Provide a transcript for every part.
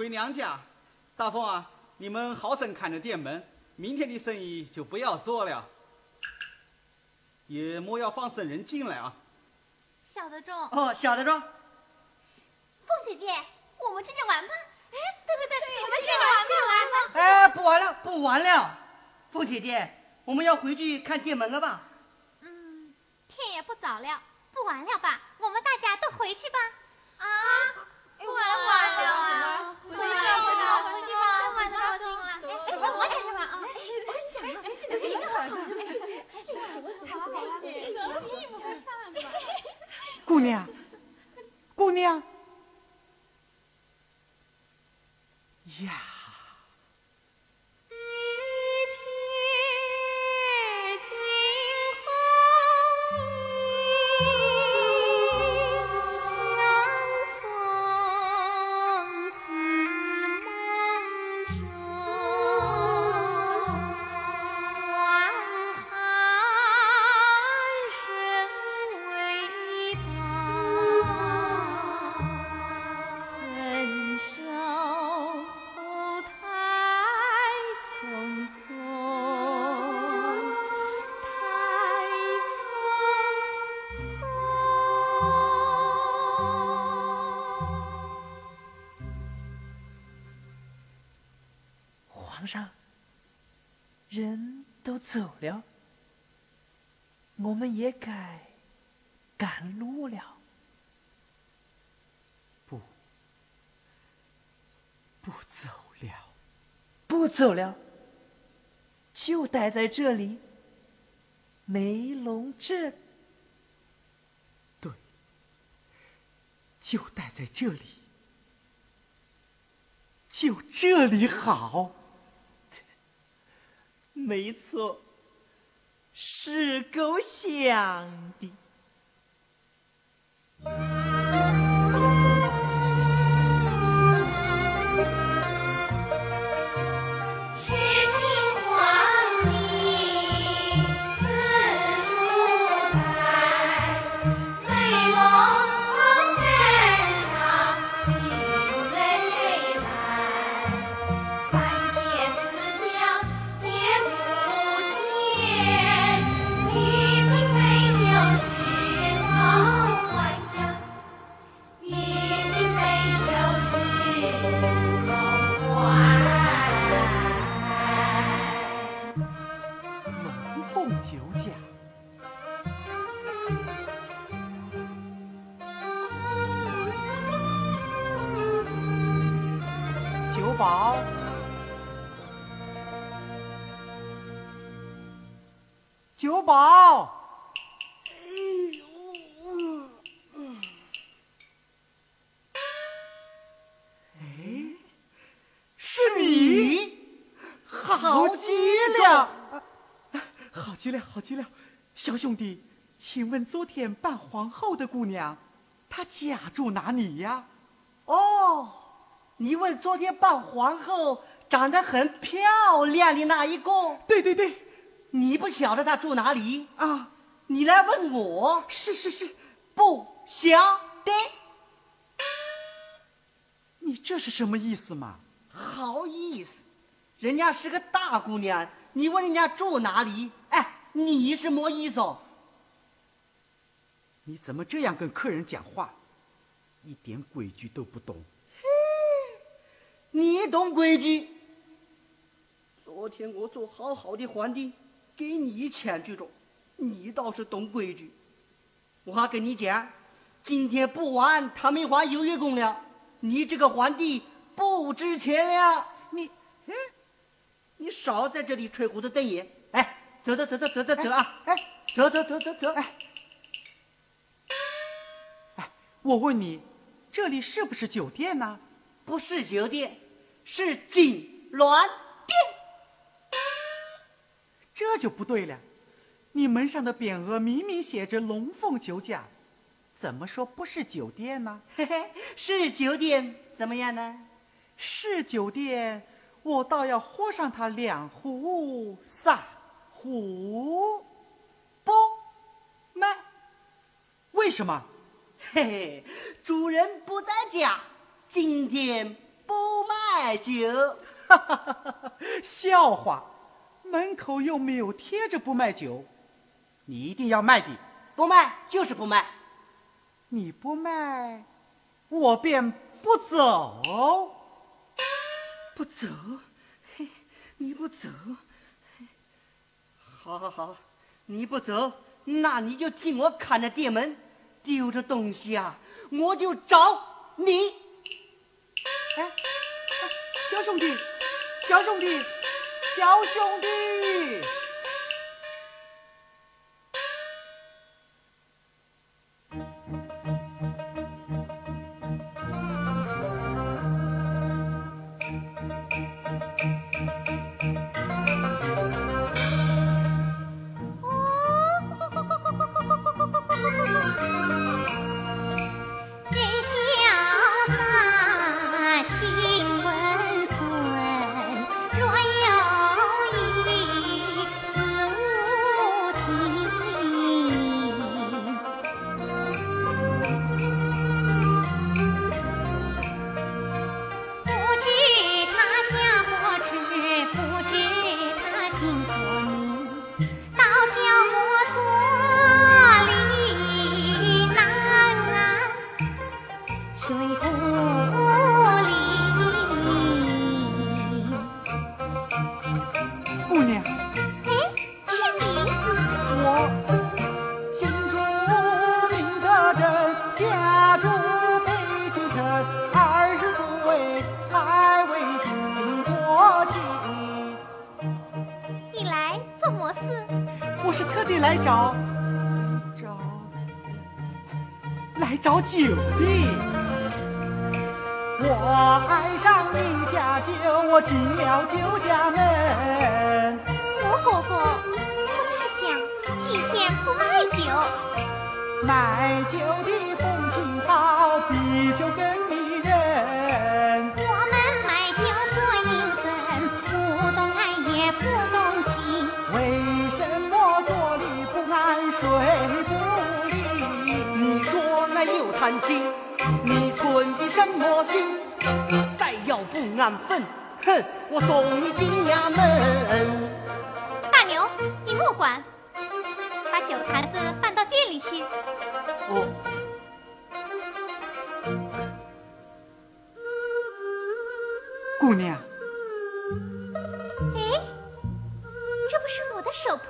回娘家。大凤啊，你们好生看着店门，明天的生意就不要做了，也莫要放生人进来啊。小得中。哦，小得中。凤姐姐，我们进去玩吧。哎，对对对，我们进去玩，进去玩吧。哎，不玩了，不玩了。凤姐姐，我们要回去看店门了吧？嗯，天也不早了，不玩了吧？我们大家都回去吧。啊，不玩了，玩了，回去吧，回去吧，回去吧，玩就高兴了。哎，我我也去玩啊。哎，我跟你讲，哎，这个挺好。好好好，你们快看吧。姑娘，姑娘。呀。也该赶路了。不，不走了，不走了，就待在这里，梅龙镇。对，就待在这里，就这里好。没错，是够香的。好极了，好极了，好极了，小兄弟，请问昨天扮皇后的姑娘，她家住哪里呀？哦，你问昨天扮皇后长得很漂亮的那一个？对对对。你不晓得她住哪里啊？你来问我？是是是，不晓得。你这是什么意思嘛？好意思，人家是个大姑娘，你问人家住哪里？哎，你是么意思？你怎么这样跟客人讲话？一点规矩都不懂。嘿你懂规矩？昨天我做好好的皇帝。给你牵去着，你倒是懂规矩。我还跟你讲，今天不玩，他们花优越宫了。你这个皇帝不值钱了。你，嗯，你少在这里吹胡子瞪眼。哎，走走走走走走走啊！哎，走走走走走。哎，哎，我问你，这里是不是酒店呢？不是酒店，是锦銮殿。这就不对了，你门上的匾额明明写着“龙凤酒家”，怎么说不是酒店呢？嘿嘿，是酒店怎么样呢？是酒店，我倒要喝上它两壶、三壶，不卖。为什么？嘿嘿，主人不在家，今天不卖酒。哈哈哈哈笑话，门口又没有贴着不卖酒，你一定要卖的。不卖就是不卖。你不卖，我便不走。不走？嘿，你不走？好好好，你不走，那你就替我看着店门，丢着东西啊，我就找你。哎，小兄弟，小兄弟，小兄弟。酒的，我爱上你家酒，我进了酒家门。我哥哥，我大家今天不卖酒，卖酒的风情好，比酒更什么心？再要不安分，哼，我送你进衙门。大牛，你莫管，把酒坛子搬到店里去。哦，姑娘，哎，这不是我的手帕吗？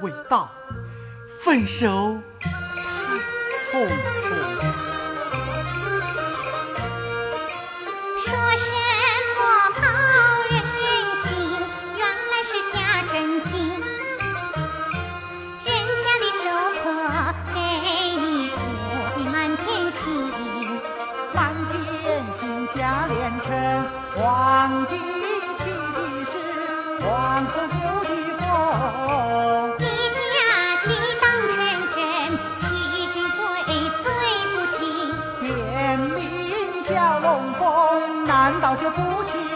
未到，分手太匆匆。早就不见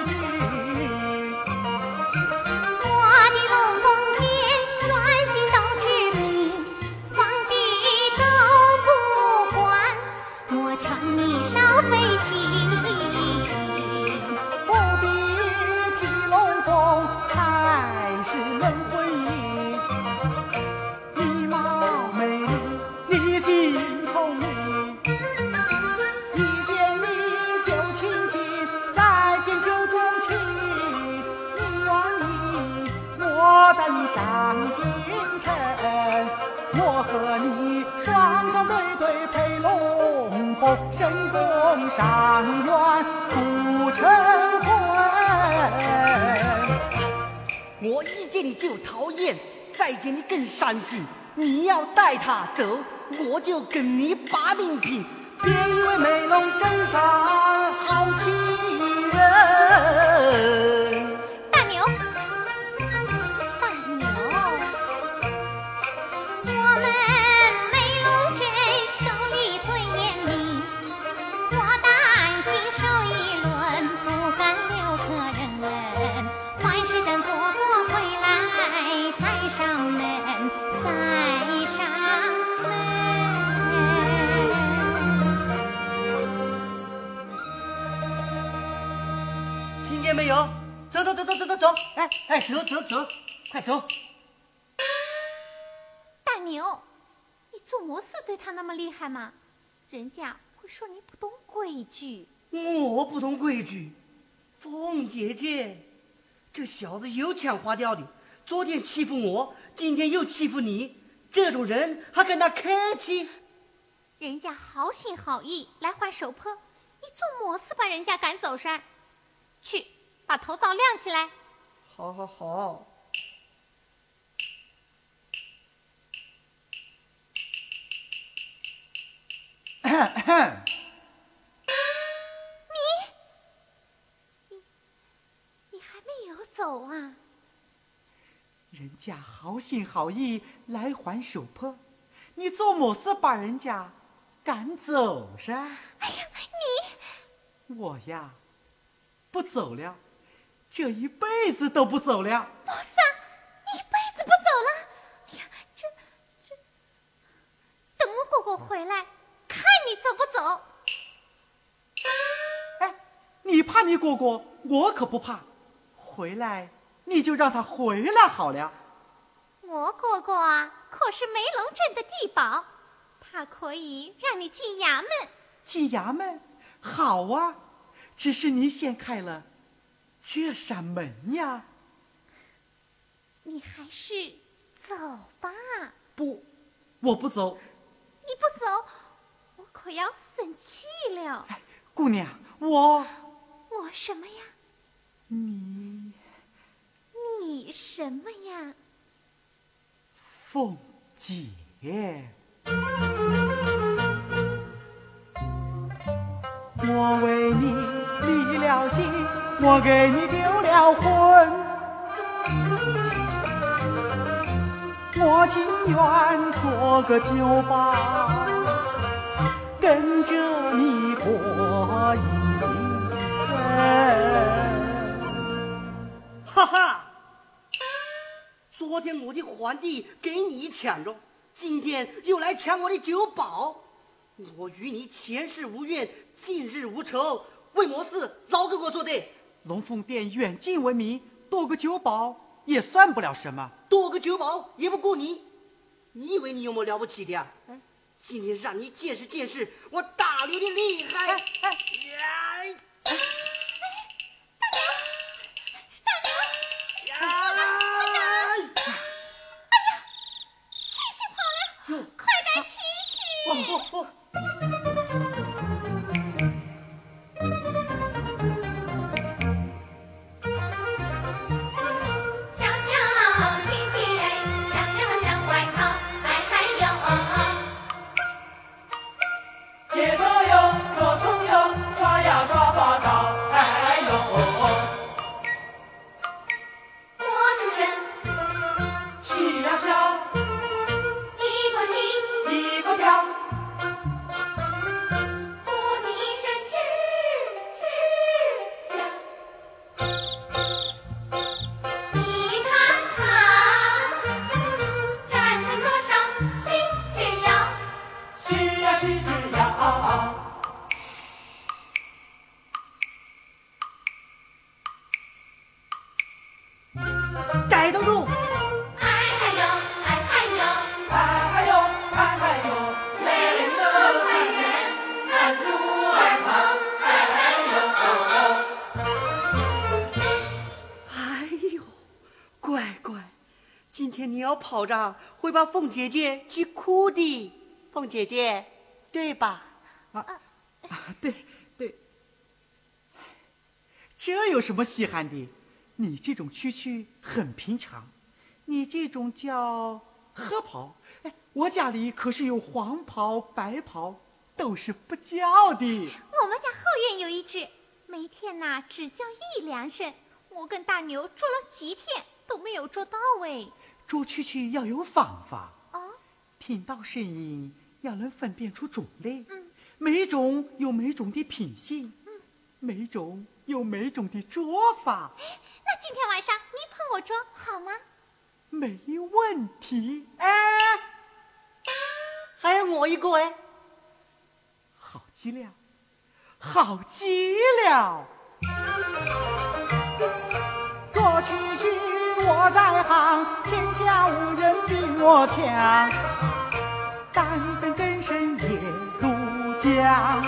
清晨，我和你双双对对配龙凤，神功上元不成婚。我一见你就讨厌，再见你更伤心。你要带他走，我就跟你把命拼。别以为美龙真上好欺上门，再上门，听见没有？走走走走走走走，哎哎，走走走，快走！大牛，你做么事对他那么厉害吗？人家会说你不懂规矩。我不懂规矩。凤姐姐，这小子油腔滑调的。昨天欺负我，今天又欺负你，这种人还跟他客气？人家好心好意来换手帕，你做么事把人家赶走噻？去，把头罩亮起来。好好好。你还没有走啊？人家好心好意来还手帕，你做么事把人家赶走噻？哎呀，你我呀，不走了，这一辈子都不走了。莫三，你一辈子不走了？哎呀，这这，等我哥哥回来，看你走不走。哎，你怕你哥哥，我可不怕。回来你就让他回来好了。我哥哥啊，可是梅龙镇的地保，他可以让你进衙门。进衙门，好啊，只是你先开了这扇门呀。你还是走吧。不，我不走。你不走，我可要生气了。哎，姑娘，我我什么呀？你你什么呀？凤姐，我为你离了心，我给你丢了魂，我情愿做个酒保，跟着你过一生。哈哈！昨天我的皇帝给你抢着，今天又来抢我的酒保，我与你前世无怨，近日无仇，为么事老给我作对？龙凤殿远近闻名，多个酒保也算不了什么。多个酒保也不过你，你以为你有么了不起的啊？今天让你见识见识我大刘的厉害！哎哎呀！你要跑着会把凤姐姐急哭的，凤姐姐，对吧？啊，啊对对，这有什么稀罕的？你这种蛐蛐很平常，你这种叫褐袍。哎，我家里可是有黄袍、白袍，都是不叫的。我们家后院有一只，每天呐只叫一两声，我跟大牛捉了几天都没有捉到哎。捉蛐蛐要有方法，哦，听到声音要能分辨出种类。嗯。每种有每种的品性，每种有每种的捉法，那今天晚上你碰我捉好吗？没问题。哎，还有我一个哎，好极了，好极了。我区区我在行，天下无人比我强。单等根深也如江，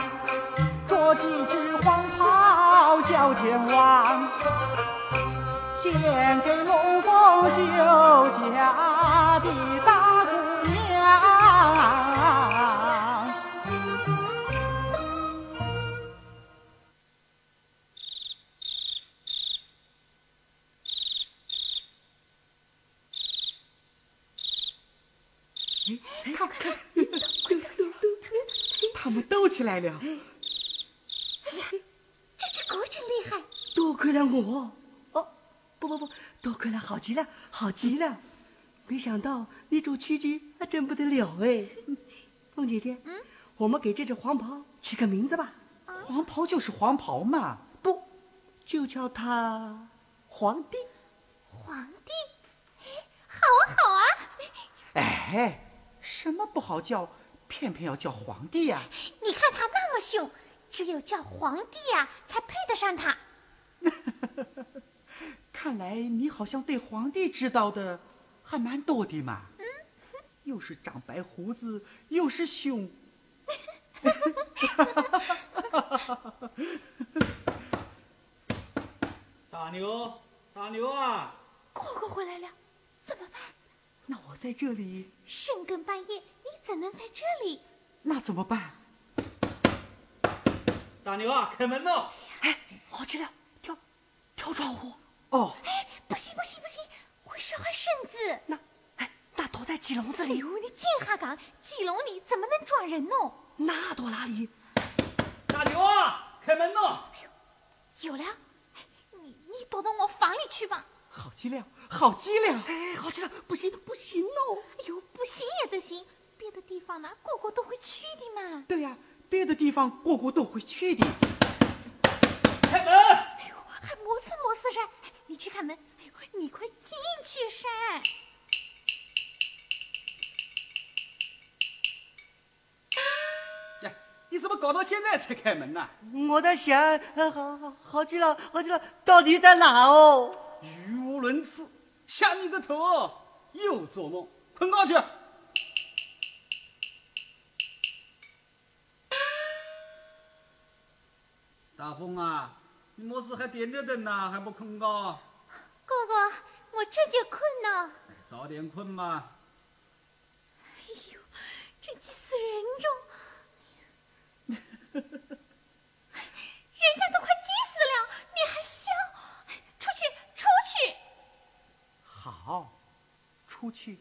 捉几只黄袍小天王，献给龙凤酒家的大起来了。这只狗真厉害，多亏了我，哦，不不不，多亏了好极了，好极了。没想到你主曲曲还真不得了哎。凤姐姐，嗯，我们给这只黄袍取个名字吧。黄袍就是黄袍嘛，不，就叫它皇帝。皇帝，哎，好啊好啊。哎，什么不好叫，偏偏要叫皇帝呀、你看他那么凶，只有叫皇帝呀、才配得上他。看来你好像对皇帝知道的还蛮多的嘛。嗯又是长白胡子，又是凶。大牛，大牛啊！哥哥回来了，怎么办？那我在这里，深更半夜，你怎能在这里？那怎么办？大牛啊，开门喽！哎，好去了，跳跳窗户。哦，哎，不行不行不行，会摔坏身子。那哎，那躲在鸡笼子里，哎呦，你进下岗，鸡笼里怎么能装人呢？那躲哪里？大牛啊，开门喽！有了，哎你你躲到我房里去吧。好机灵，好机灵。哎，好极了，不行不行哦。哎呦，不行也得行，别的地方呢，个个都会去的嘛。对呀、别的地方个个都会去的。开门！哎呦，还磨蹭磨蹭噻，哎你去开门。哎呦，你快进去噻。哎，你怎么搞到现在才开门呢？我在想，呃好好好极了，好极了，到底在哪哦？语无伦次，吓你个头哦！又做梦，困觉去！大风啊，你么事还点着灯呢，还不困觉？哥哥，我这就困呢。哎早点困吧！哎呦，真急死人中！人家都快急死了，你还笑？出去，出去！好，出去，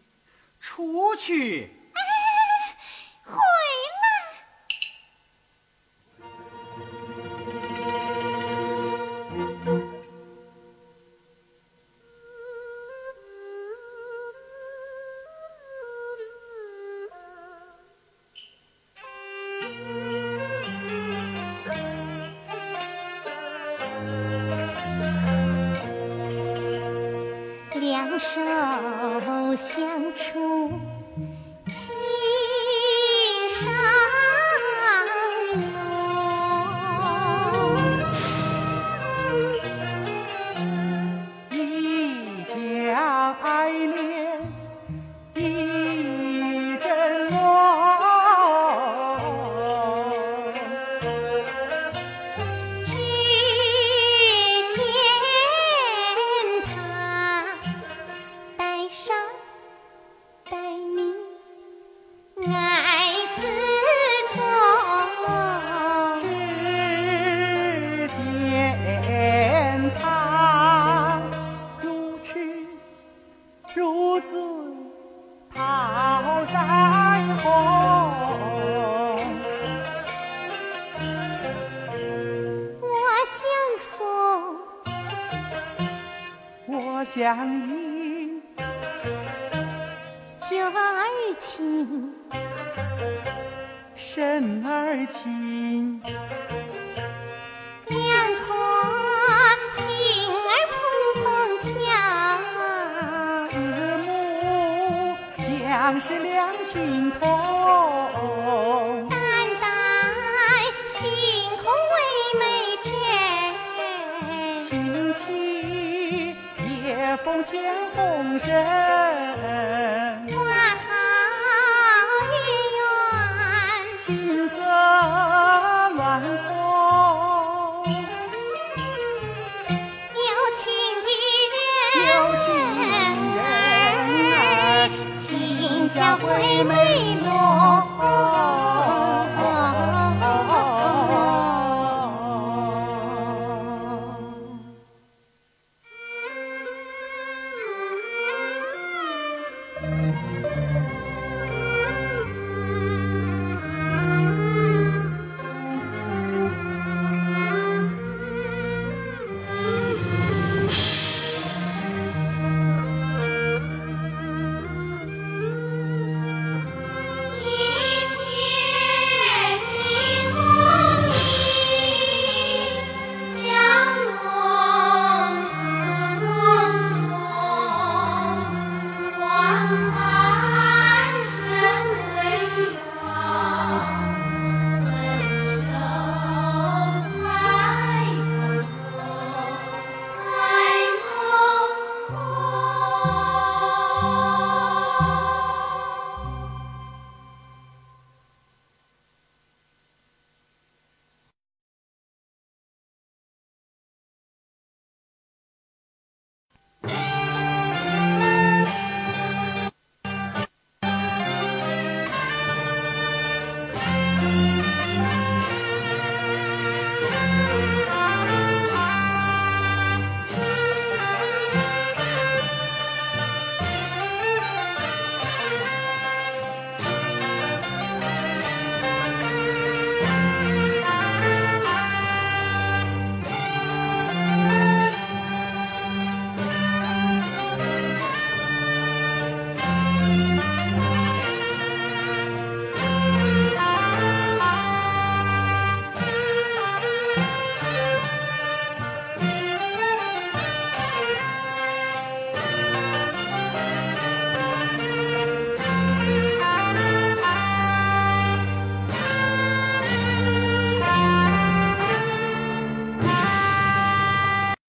出去。我想应九儿情，身儿情，两颗心儿砰砰跳。四目相视两情同。身，花好月圆，琴瑟乱风，有情的有情人儿今宵